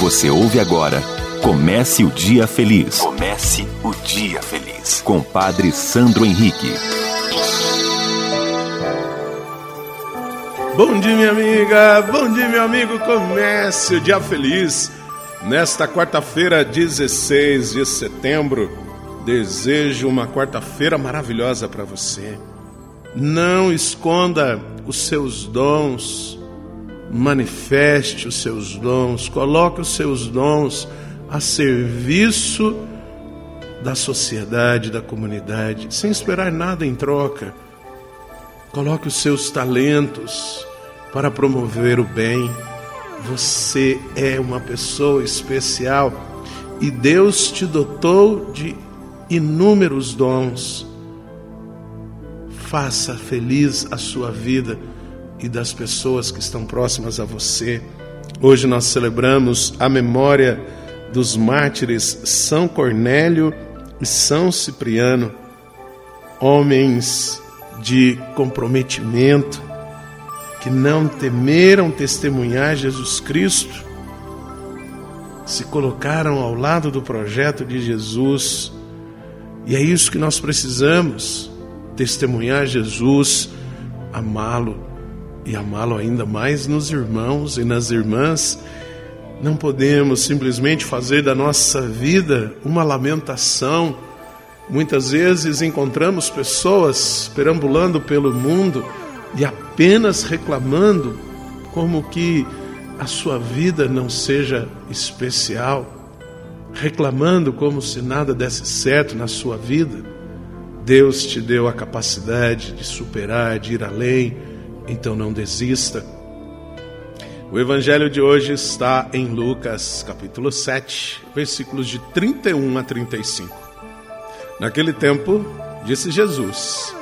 Você ouve agora Comece o Dia Feliz. Comece o Dia Feliz. Com Padre Sandro Henrique. Bom dia, minha amiga. Bom dia, meu amigo. Comece o Dia Feliz. Nesta quarta-feira, 16 de setembro, desejo uma quarta-feira maravilhosa para você. Não esconda os seus dons, manifeste os seus dons, coloque os seus dons a serviço da sociedade, da comunidade, sem esperar nada em troca. Coloque os seus talentos para promover o bem. Você é uma pessoa especial e Deus te dotou de inúmeros dons. Faça feliz a sua vida e das pessoas que estão próximas a você. Hoje nós celebramos a memória dos mártires São Cornélio e São Cipriano, homens de comprometimento, que não temeram testemunhar Jesus Cristo, se colocaram ao lado do projeto de Jesus, e é isso que nós precisamos: testemunhar Jesus, amá-lo e amá-lo ainda mais nos irmãos e nas irmãs não podemos simplesmente fazer da nossa vida uma lamentação. Muitas vezes encontramos pessoas perambulando pelo mundo e apenas reclamando como que a sua vida não seja especial, reclamando como se nada desse certo na sua vida. Deus te deu a capacidade de superar, de ir além, então não desista o evangelho de hoje está em Lucas, capítulo 7, versículos de 31 a 35. Naquele tempo, disse Jesus: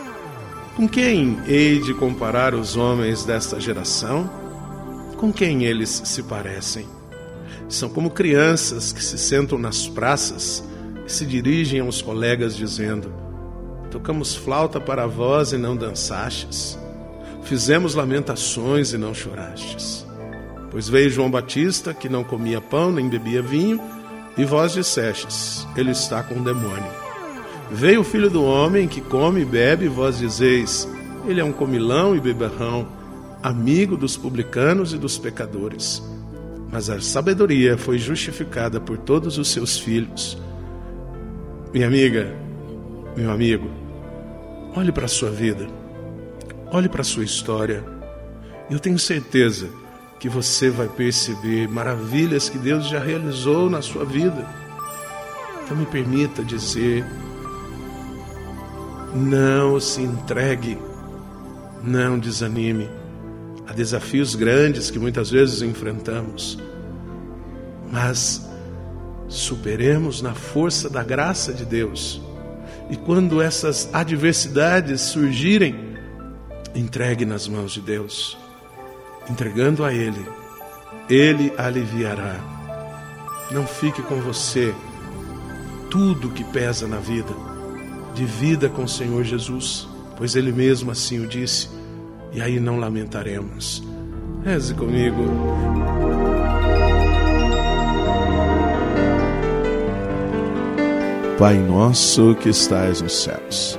Com quem hei de comparar os homens desta geração? Com quem eles se parecem? São como crianças que se sentam nas praças e se dirigem aos colegas dizendo: Tocamos flauta para vós e não dançastes. Fizemos lamentações e não chorastes. Pois veio João Batista, que não comia pão nem bebia vinho, e vós dissestes: Ele está com o demônio. Veio o filho do homem, que come e bebe, e vós dizeis: Ele é um comilão e beberrão, amigo dos publicanos e dos pecadores. Mas a sabedoria foi justificada por todos os seus filhos. Minha amiga, meu amigo, olhe para a sua vida, olhe para a sua história. Eu tenho certeza que você vai perceber maravilhas que Deus já realizou na sua vida. Então me permita dizer: não se entregue, não desanime a desafios grandes que muitas vezes enfrentamos, mas superemos na força da graça de Deus. E quando essas adversidades surgirem, entregue nas mãos de Deus entregando a Ele, Ele aliviará. Não fique com você tudo que pesa na vida. Divida com o Senhor Jesus, pois Ele mesmo assim o disse, e aí não lamentaremos. Reze comigo. Pai nosso que estais nos céus,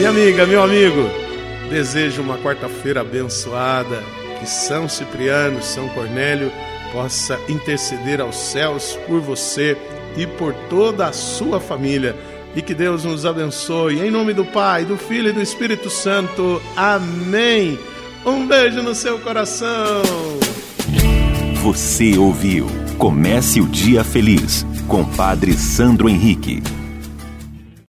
Minha amiga, meu amigo, Desejo uma quarta-feira abençoada, que São Cipriano, São Cornélio possa interceder aos céus por você e por toda a sua família. E que Deus nos abençoe. Em nome do Pai, do Filho e do Espírito Santo. Amém. Um beijo no seu coração. Você ouviu Comece o Dia Feliz com Padre Sandro Henrique.